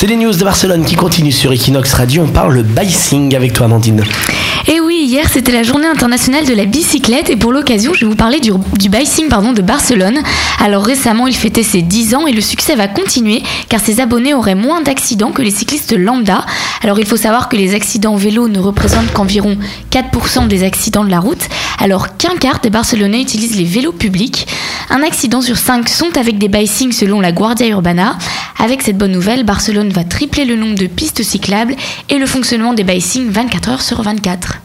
C'est les news de Barcelone qui continuent sur Equinox Radio. On parle bicycling avec toi, Amandine. Et oui, hier c'était la journée internationale de la bicyclette et pour l'occasion je vais vous parler du, du pardon, de Barcelone. Alors récemment il fêtait ses 10 ans et le succès va continuer car ses abonnés auraient moins d'accidents que les cyclistes lambda. Alors il faut savoir que les accidents vélo ne représentent qu'environ 4% des accidents de la route alors qu'un quart des Barcelonais utilisent les vélos publics. Un accident sur 5 sont avec des bicycles selon la Guardia Urbana. Avec cette bonne nouvelle, Barcelone va tripler le nombre de pistes cyclables et le fonctionnement des bicycles 24 heures sur 24.